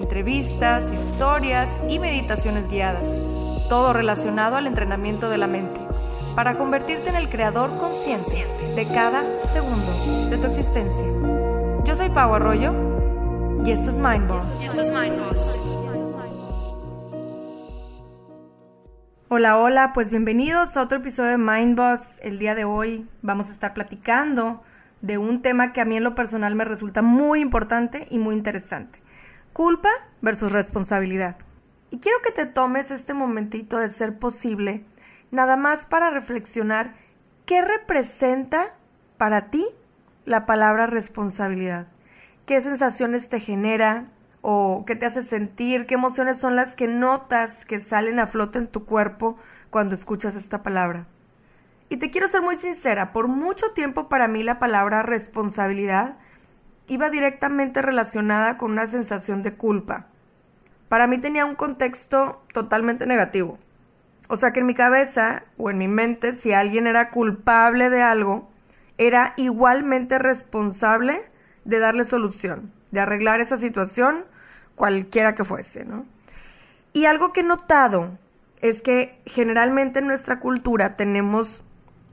entrevistas, historias y meditaciones guiadas, todo relacionado al entrenamiento de la mente, para convertirte en el creador consciente de cada segundo de tu existencia. Yo soy Pau Arroyo y esto es Mindboss. esto es Hola, hola, pues bienvenidos a otro episodio de Mindboss. El día de hoy vamos a estar platicando de un tema que a mí en lo personal me resulta muy importante y muy interesante. Culpa versus responsabilidad. Y quiero que te tomes este momentito de ser posible, nada más para reflexionar qué representa para ti la palabra responsabilidad. ¿Qué sensaciones te genera? ¿O qué te hace sentir? ¿Qué emociones son las que notas que salen a flote en tu cuerpo cuando escuchas esta palabra? Y te quiero ser muy sincera, por mucho tiempo para mí la palabra responsabilidad iba directamente relacionada con una sensación de culpa. Para mí tenía un contexto totalmente negativo. O sea que en mi cabeza o en mi mente, si alguien era culpable de algo, era igualmente responsable de darle solución, de arreglar esa situación, cualquiera que fuese, ¿no? Y algo que he notado es que generalmente en nuestra cultura tenemos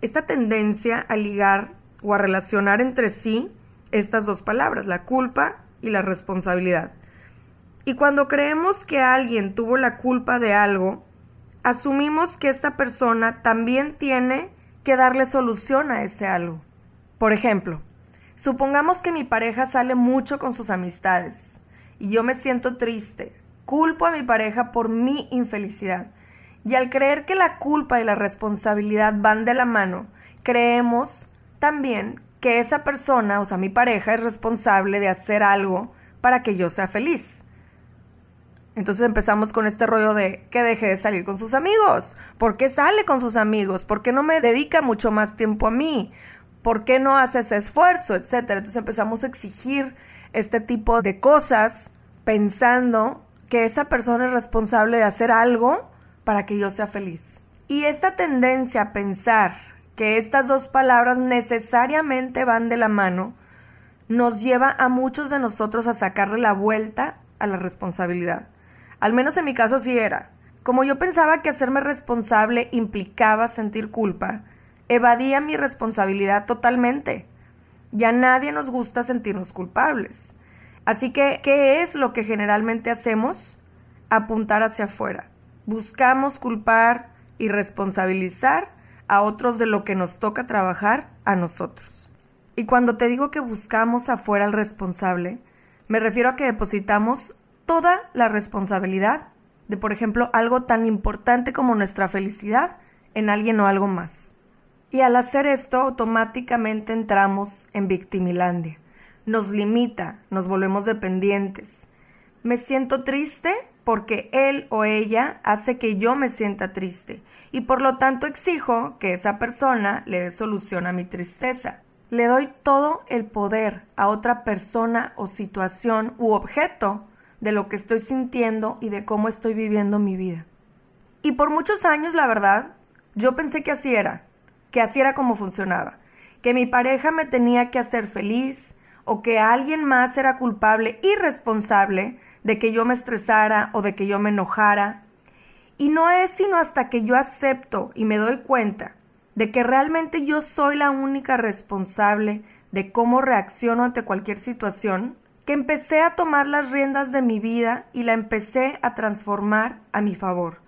esta tendencia a ligar o a relacionar entre sí estas dos palabras, la culpa y la responsabilidad. Y cuando creemos que alguien tuvo la culpa de algo, asumimos que esta persona también tiene que darle solución a ese algo. Por ejemplo, supongamos que mi pareja sale mucho con sus amistades y yo me siento triste, culpo a mi pareja por mi infelicidad. Y al creer que la culpa y la responsabilidad van de la mano, creemos también que esa persona, o sea, mi pareja, es responsable de hacer algo para que yo sea feliz. Entonces empezamos con este rollo de que deje de salir con sus amigos. ¿Por qué sale con sus amigos? ¿Por qué no me dedica mucho más tiempo a mí? ¿Por qué no hace ese esfuerzo? Etcétera. Entonces empezamos a exigir este tipo de cosas pensando que esa persona es responsable de hacer algo para que yo sea feliz. Y esta tendencia a pensar que estas dos palabras necesariamente van de la mano, nos lleva a muchos de nosotros a sacarle la vuelta a la responsabilidad. Al menos en mi caso así era. Como yo pensaba que hacerme responsable implicaba sentir culpa, evadía mi responsabilidad totalmente. Y a nadie nos gusta sentirnos culpables. Así que, ¿qué es lo que generalmente hacemos? Apuntar hacia afuera. Buscamos culpar y responsabilizar a otros de lo que nos toca trabajar a nosotros. Y cuando te digo que buscamos afuera al responsable, me refiero a que depositamos toda la responsabilidad de, por ejemplo, algo tan importante como nuestra felicidad en alguien o algo más. Y al hacer esto, automáticamente entramos en victimilandia. Nos limita, nos volvemos dependientes. Me siento triste porque él o ella hace que yo me sienta triste y por lo tanto exijo que esa persona le dé solución a mi tristeza. Le doy todo el poder a otra persona o situación u objeto de lo que estoy sintiendo y de cómo estoy viviendo mi vida. Y por muchos años, la verdad, yo pensé que así era, que así era como funcionaba, que mi pareja me tenía que hacer feliz o que alguien más era culpable y responsable de que yo me estresara o de que yo me enojara. Y no es sino hasta que yo acepto y me doy cuenta de que realmente yo soy la única responsable de cómo reacciono ante cualquier situación, que empecé a tomar las riendas de mi vida y la empecé a transformar a mi favor,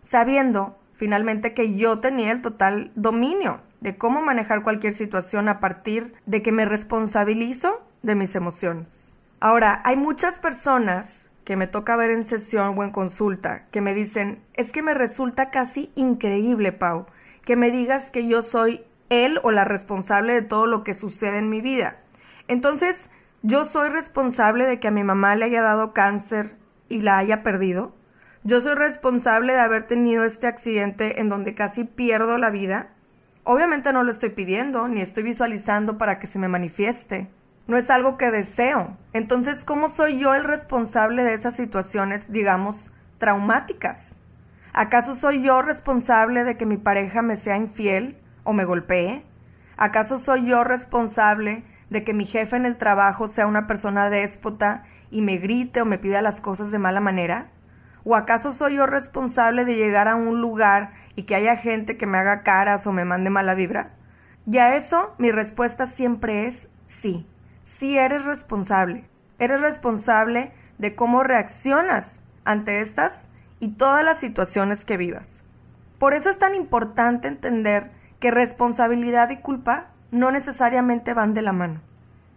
sabiendo finalmente que yo tenía el total dominio de cómo manejar cualquier situación a partir de que me responsabilizo de mis emociones. Ahora, hay muchas personas que me toca ver en sesión o en consulta que me dicen, es que me resulta casi increíble, Pau, que me digas que yo soy él o la responsable de todo lo que sucede en mi vida. Entonces, yo soy responsable de que a mi mamá le haya dado cáncer y la haya perdido. Yo soy responsable de haber tenido este accidente en donde casi pierdo la vida. Obviamente no lo estoy pidiendo ni estoy visualizando para que se me manifieste. No es algo que deseo. Entonces, ¿cómo soy yo el responsable de esas situaciones, digamos, traumáticas? ¿Acaso soy yo responsable de que mi pareja me sea infiel o me golpee? ¿Acaso soy yo responsable de que mi jefe en el trabajo sea una persona déspota y me grite o me pida las cosas de mala manera? ¿O acaso soy yo responsable de llegar a un lugar y que haya gente que me haga caras o me mande mala vibra? Y a eso mi respuesta siempre es sí. Sí eres responsable. Eres responsable de cómo reaccionas ante estas y todas las situaciones que vivas. Por eso es tan importante entender que responsabilidad y culpa no necesariamente van de la mano,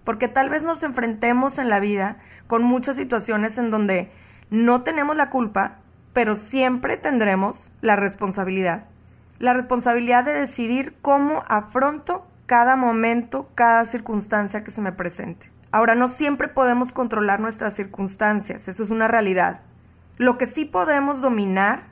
porque tal vez nos enfrentemos en la vida con muchas situaciones en donde no tenemos la culpa, pero siempre tendremos la responsabilidad. La responsabilidad de decidir cómo afronto cada momento, cada circunstancia que se me presente. Ahora, no siempre podemos controlar nuestras circunstancias, eso es una realidad. Lo que sí podemos dominar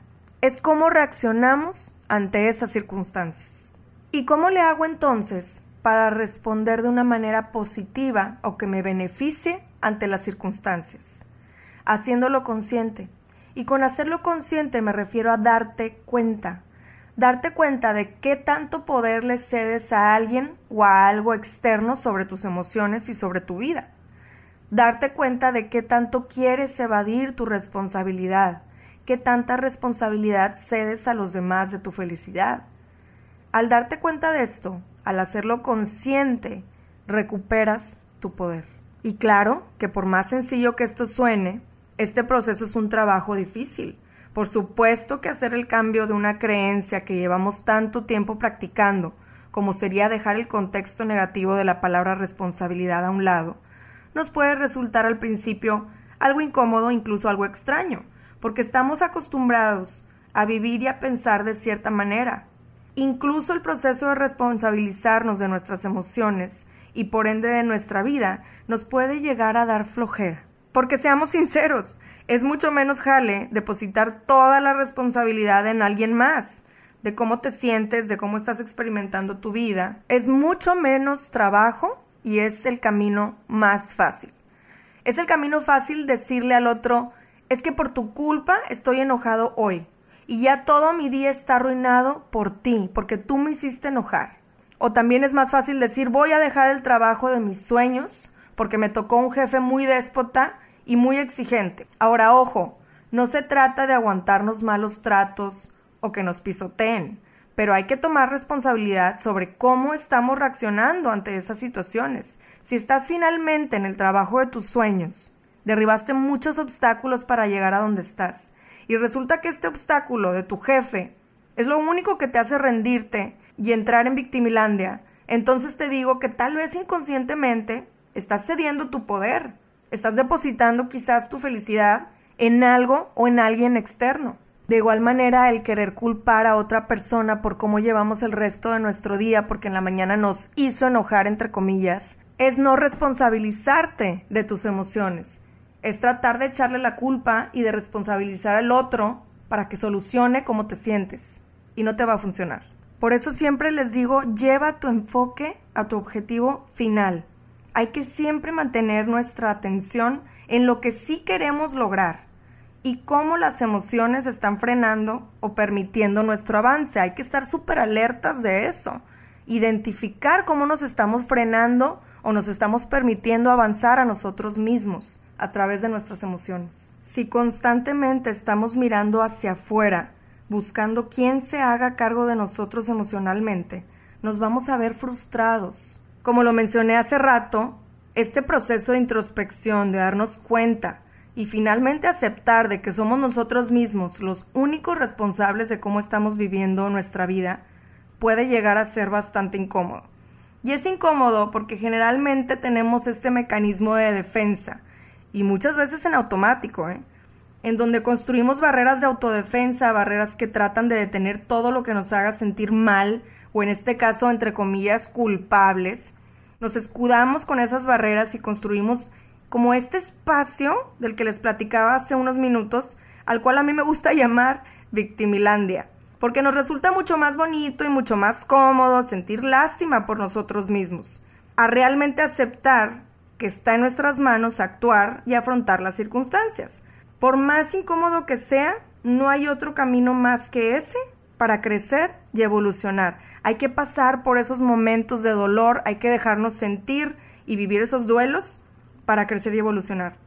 es cómo reaccionamos ante esas circunstancias. ¿Y cómo le hago entonces para responder de una manera positiva o que me beneficie ante las circunstancias? Haciéndolo consciente. Y con hacerlo consciente me refiero a darte cuenta. Darte cuenta de qué tanto poder le cedes a alguien o a algo externo sobre tus emociones y sobre tu vida darte cuenta de qué tanto quieres evadir tu responsabilidad, qué tanta responsabilidad cedes a los demás de tu felicidad. Al darte cuenta de esto, al hacerlo consciente, recuperas tu poder. Y claro que por más sencillo que esto suene, este proceso es un trabajo difícil. Por supuesto que hacer el cambio de una creencia que llevamos tanto tiempo practicando, como sería dejar el contexto negativo de la palabra responsabilidad a un lado, nos puede resultar al principio algo incómodo, incluso algo extraño, porque estamos acostumbrados a vivir y a pensar de cierta manera. Incluso el proceso de responsabilizarnos de nuestras emociones y por ende de nuestra vida nos puede llegar a dar flojera. Porque seamos sinceros, es mucho menos jale depositar toda la responsabilidad en alguien más, de cómo te sientes, de cómo estás experimentando tu vida. Es mucho menos trabajo y es el camino más fácil. Es el camino fácil decirle al otro, es que por tu culpa estoy enojado hoy y ya todo mi día está arruinado por ti, porque tú me hiciste enojar. O también es más fácil decir, voy a dejar el trabajo de mis sueños porque me tocó un jefe muy déspota y muy exigente. Ahora, ojo, no se trata de aguantarnos malos tratos o que nos pisoteen pero hay que tomar responsabilidad sobre cómo estamos reaccionando ante esas situaciones. Si estás finalmente en el trabajo de tus sueños, derribaste muchos obstáculos para llegar a donde estás, y resulta que este obstáculo de tu jefe es lo único que te hace rendirte y entrar en victimilandia, entonces te digo que tal vez inconscientemente estás cediendo tu poder, estás depositando quizás tu felicidad en algo o en alguien externo. De igual manera, el querer culpar a otra persona por cómo llevamos el resto de nuestro día porque en la mañana nos hizo enojar, entre comillas, es no responsabilizarte de tus emociones. Es tratar de echarle la culpa y de responsabilizar al otro para que solucione cómo te sientes. Y no te va a funcionar. Por eso siempre les digo, lleva tu enfoque a tu objetivo final. Hay que siempre mantener nuestra atención en lo que sí queremos lograr y cómo las emociones están frenando o permitiendo nuestro avance. Hay que estar súper alertas de eso. Identificar cómo nos estamos frenando o nos estamos permitiendo avanzar a nosotros mismos a través de nuestras emociones. Si constantemente estamos mirando hacia afuera buscando quién se haga cargo de nosotros emocionalmente, nos vamos a ver frustrados. Como lo mencioné hace rato, este proceso de introspección, de darnos cuenta y finalmente aceptar de que somos nosotros mismos los únicos responsables de cómo estamos viviendo nuestra vida, puede llegar a ser bastante incómodo. Y es incómodo porque generalmente tenemos este mecanismo de defensa, y muchas veces en automático, ¿eh? en donde construimos barreras de autodefensa, barreras que tratan de detener todo lo que nos haga sentir mal, o en este caso, entre comillas, culpables. Nos escudamos con esas barreras y construimos como este espacio del que les platicaba hace unos minutos, al cual a mí me gusta llamar Victimilandia porque nos resulta mucho más bonito y mucho más cómodo sentir lástima por nosotros mismos, a realmente aceptar que está en nuestras manos actuar y afrontar las circunstancias. Por más incómodo que sea, no hay otro camino más que ese para crecer y evolucionar. Hay que pasar por esos momentos de dolor, hay que dejarnos sentir y vivir esos duelos para crecer y evolucionar.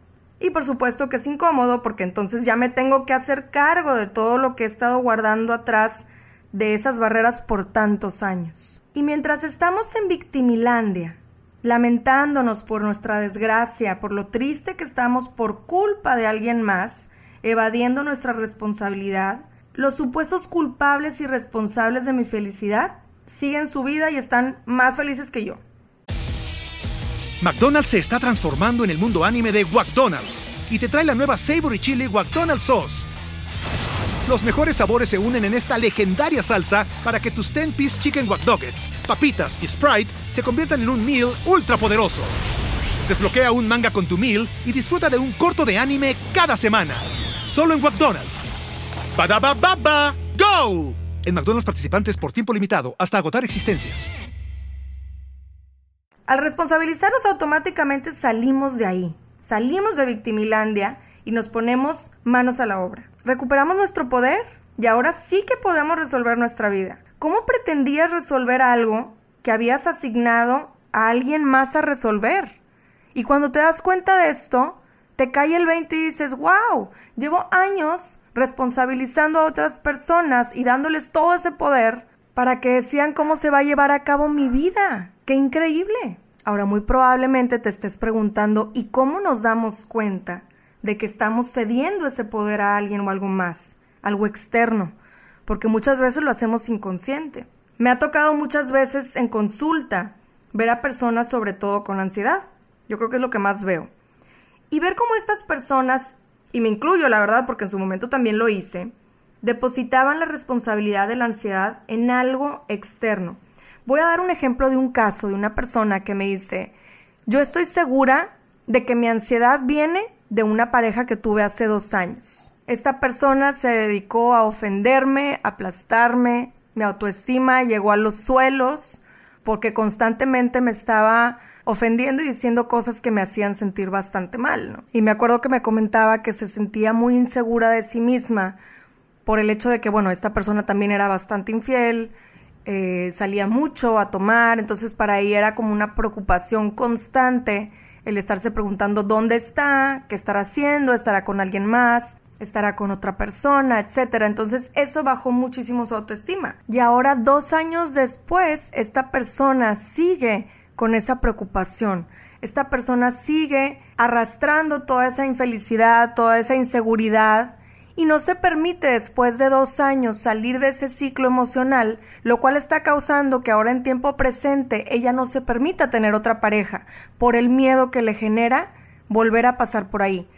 Y por supuesto que es incómodo porque entonces ya me tengo que hacer cargo de todo lo que he estado guardando atrás de esas barreras por tantos años. Y mientras estamos en Victimilandia, lamentándonos por nuestra desgracia, por lo triste que estamos por culpa de alguien más, evadiendo nuestra responsabilidad, los supuestos culpables y responsables de mi felicidad siguen su vida y están más felices que yo. McDonald's se está transformando en el mundo anime de McDonald's y te trae la nueva Savory Chili McDonald's Sauce. Los mejores sabores se unen en esta legendaria salsa para que tus 10-piece chicken wack papitas y Sprite se conviertan en un meal ultra poderoso. Desbloquea un manga con tu meal y disfruta de un corto de anime cada semana. Solo en McDonald's. Baba ¡Go! En McDonald's participantes por tiempo limitado hasta agotar existencias. Al responsabilizarnos automáticamente salimos de ahí, salimos de Victimilandia y nos ponemos manos a la obra. Recuperamos nuestro poder y ahora sí que podemos resolver nuestra vida. ¿Cómo pretendías resolver algo que habías asignado a alguien más a resolver? Y cuando te das cuenta de esto, te cae el 20 y dices, wow, llevo años responsabilizando a otras personas y dándoles todo ese poder para que decían cómo se va a llevar a cabo mi vida. ¡Qué increíble! Ahora muy probablemente te estés preguntando ¿y cómo nos damos cuenta de que estamos cediendo ese poder a alguien o algo más, algo externo? Porque muchas veces lo hacemos inconsciente. Me ha tocado muchas veces en consulta ver a personas sobre todo con ansiedad. Yo creo que es lo que más veo. Y ver cómo estas personas, y me incluyo la verdad porque en su momento también lo hice, depositaban la responsabilidad de la ansiedad en algo externo Voy a dar un ejemplo de un caso de una persona que me dice, yo estoy segura de que mi ansiedad viene de una pareja que tuve hace dos años. Esta persona se dedicó a ofenderme, aplastarme, mi autoestima llegó a los suelos porque constantemente me estaba ofendiendo y diciendo cosas que me hacían sentir bastante mal. Y me acuerdo que me comentaba que se sentía muy insegura de sí misma por el hecho de que, bueno, esta persona también era bastante infiel, eh, salía mucho a tomar, entonces para ella era como una preocupación constante el estarse preguntando dónde está, qué estará haciendo, estará con alguien más, estará con otra persona, etcétera. Entonces eso bajó muchísimo su autoestima. Y ahora, dos años después, esta persona sigue con esa preocupación. Esta persona sigue arrastrando toda esa infelicidad, toda esa inseguridad y no se permite después de dos años salir de ese ciclo emocional, lo cual está causando que ahora en tiempo presente ella no se permita tener otra pareja por el miedo que le genera volver a pasar por ahí.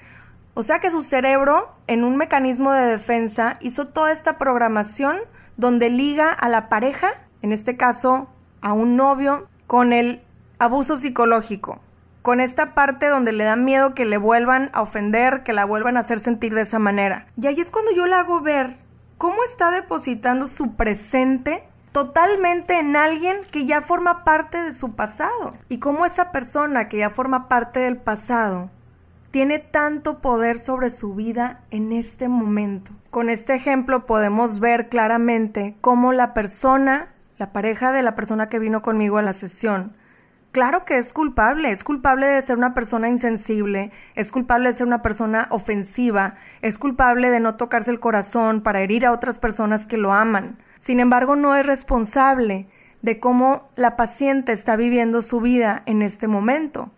O sea que su cerebro, en un mecanismo de defensa, hizo toda esta programación donde liga a la pareja, en este caso a un novio, con el abuso psicológico con esta parte donde le da miedo que le vuelvan a ofender, que la vuelvan a hacer sentir de esa manera. Y ahí es cuando yo la hago ver cómo está depositando su presente totalmente en alguien que ya forma parte de su pasado. Y cómo esa persona que ya forma parte del pasado tiene tanto poder sobre su vida en este momento. Con este ejemplo podemos ver claramente cómo la persona, la pareja de la persona que vino conmigo a la sesión, Claro que es culpable, es culpable de ser una persona insensible, es culpable de ser una persona ofensiva, es culpable de no tocarse el corazón para herir a otras personas que lo aman. Sin embargo, no es responsable de cómo la paciente está viviendo su vida en este momento.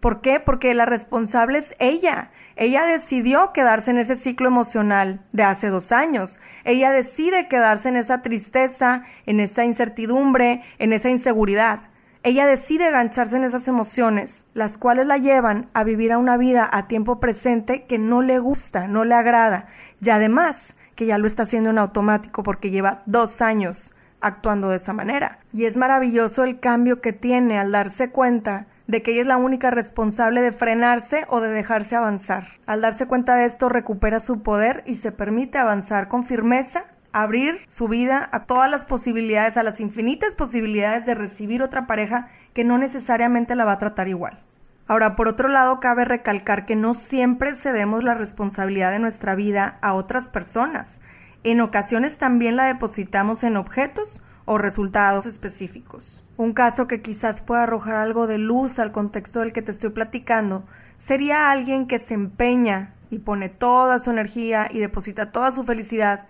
¿Por qué? Porque la responsable es ella. Ella decidió quedarse en ese ciclo emocional de hace dos años. Ella decide quedarse en esa tristeza, en esa incertidumbre, en esa inseguridad. Ella decide gancharse en esas emociones, las cuales la llevan a vivir a una vida a tiempo presente que no le gusta, no le agrada. Y además, que ya lo está haciendo en automático porque lleva dos años actuando de esa manera. Y es maravilloso el cambio que tiene al darse cuenta de que ella es la única responsable de frenarse o de dejarse avanzar. Al darse cuenta de esto recupera su poder y se permite avanzar con firmeza, abrir su vida a todas las posibilidades, a las infinitas posibilidades de recibir otra pareja que no necesariamente la va a tratar igual. Ahora, por otro lado, cabe recalcar que no siempre cedemos la responsabilidad de nuestra vida a otras personas. En ocasiones también la depositamos en objetos o resultados específicos. Un caso que quizás pueda arrojar algo de luz al contexto del que te estoy platicando sería alguien que se empeña y pone toda su energía y deposita toda su felicidad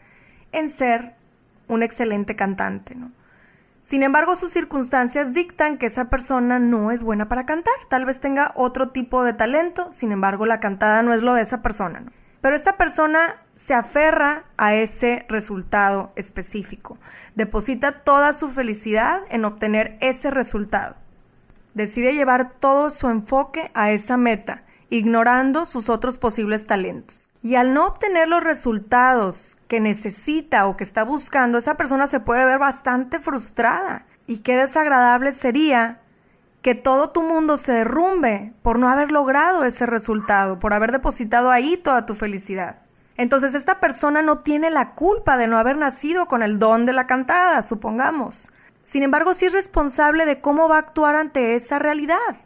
en ser un excelente cantante. ¿no? Sin embargo, sus circunstancias dictan que esa persona no es buena para cantar. Tal vez tenga otro tipo de talento, sin embargo, la cantada no es lo de esa persona. Pero esta persona se aferra a ese resultado específico, deposita toda su felicidad en obtener ese resultado. Decide llevar todo su enfoque a esa meta, ignorando sus otros posibles talentos. Y al no obtener los resultados que necesita o que está buscando, esa persona se puede ver bastante frustrada. Y qué desagradable sería que todo tu mundo se derrumbe por no haber logrado ese resultado, por haber depositado ahí toda tu felicidad. Entonces esta persona no tiene la culpa de no haber nacido con el don de la cantada, supongamos. Sin embargo, sí es responsable de cómo va a actuar ante esa realidad.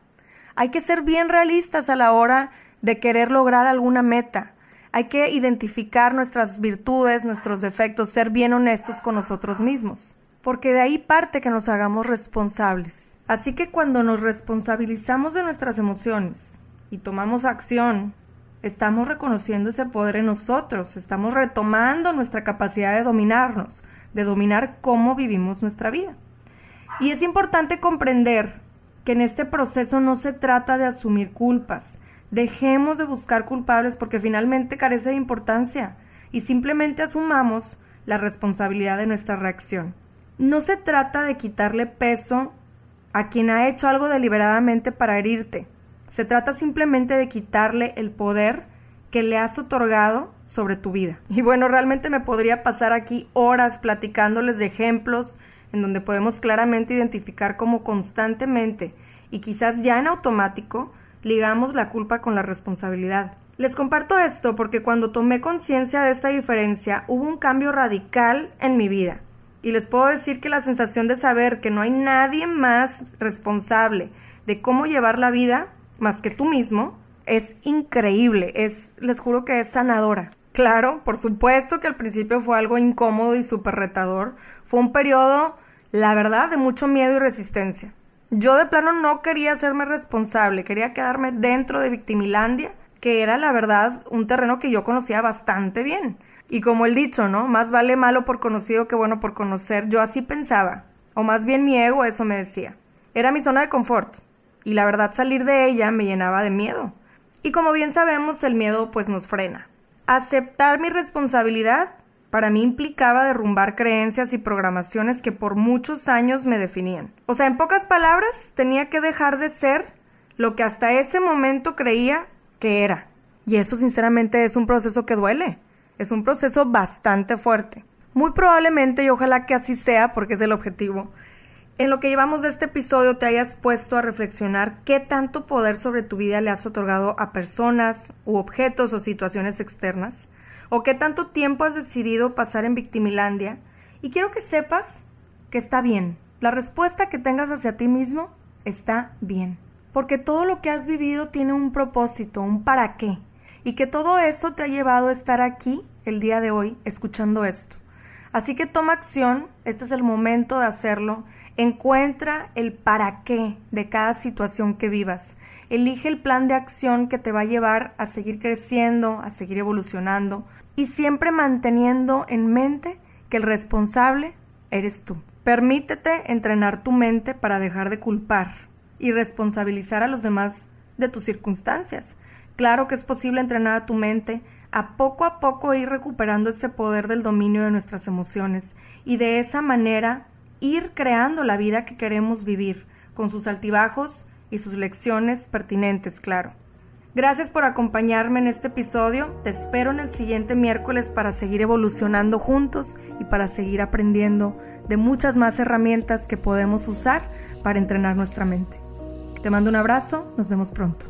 Hay que ser bien realistas a la hora de querer lograr alguna meta. Hay que identificar nuestras virtudes, nuestros defectos, ser bien honestos con nosotros mismos porque de ahí parte que nos hagamos responsables. Así que cuando nos responsabilizamos de nuestras emociones y tomamos acción, estamos reconociendo ese poder en nosotros, estamos retomando nuestra capacidad de dominarnos, de dominar cómo vivimos nuestra vida. Y es importante comprender que en este proceso no se trata de asumir culpas. Dejemos de buscar culpables porque finalmente carece de importancia y simplemente asumamos la responsabilidad de nuestra reacción. No se trata de quitarle peso a quien ha hecho algo deliberadamente para herirte. Se trata simplemente de quitarle el poder que le has otorgado sobre tu vida. Y bueno, realmente me podría pasar aquí horas platicándoles de ejemplos en donde podemos claramente identificar cómo constantemente y quizás ya en automático ligamos la culpa con la responsabilidad. Les comparto esto porque cuando tomé conciencia de esta diferencia hubo un cambio radical en mi vida. Y les puedo decir que la sensación de saber que no hay nadie más responsable de cómo llevar la vida más que tú mismo es increíble, es les juro que es sanadora. Claro, por supuesto que al principio fue algo incómodo y súper retador. Fue un periodo, la verdad, de mucho miedo y resistencia. Yo de plano no quería hacerme responsable, quería quedarme dentro de Victimilandia, que era la verdad un terreno que yo conocía bastante bien. Y como el dicho, ¿no? Más vale malo por conocido que bueno por conocer. Yo así pensaba. O más bien mi ego eso me decía. Era mi zona de confort. Y la verdad salir de ella me llenaba de miedo. Y como bien sabemos, el miedo pues nos frena. Aceptar mi responsabilidad para mí implicaba derrumbar creencias y programaciones que por muchos años me definían. O sea, en pocas palabras, tenía que dejar de ser lo que hasta ese momento creía que era. Y eso sinceramente es un proceso que duele. Es un proceso bastante fuerte. Muy probablemente, y ojalá que así sea, porque es el objetivo, en lo que llevamos de este episodio te hayas puesto a reflexionar qué tanto poder sobre tu vida le has otorgado a personas u objetos o situaciones externas, o qué tanto tiempo has decidido pasar en Victimilandia, y quiero que sepas que está bien. La respuesta que tengas hacia ti mismo está bien, porque todo lo que has vivido tiene un propósito, un para qué, y que todo eso te ha llevado a estar aquí el día de hoy escuchando esto. Así que toma acción, este es el momento de hacerlo. Encuentra el para qué de cada situación que vivas. Elige el plan de acción que te va a llevar a seguir creciendo, a seguir evolucionando y siempre manteniendo en mente que el responsable eres tú. Permítete entrenar tu mente para dejar de culpar y responsabilizar a los demás de tus circunstancias. Claro que es posible entrenar a tu mente a poco a poco ir recuperando ese poder del dominio de nuestras emociones y de esa manera ir creando la vida que queremos vivir, con sus altibajos y sus lecciones pertinentes, claro. Gracias por acompañarme en este episodio. Te espero en el siguiente miércoles para seguir evolucionando juntos y para seguir aprendiendo de muchas más herramientas que podemos usar para entrenar nuestra mente. Te mando un abrazo, nos vemos pronto.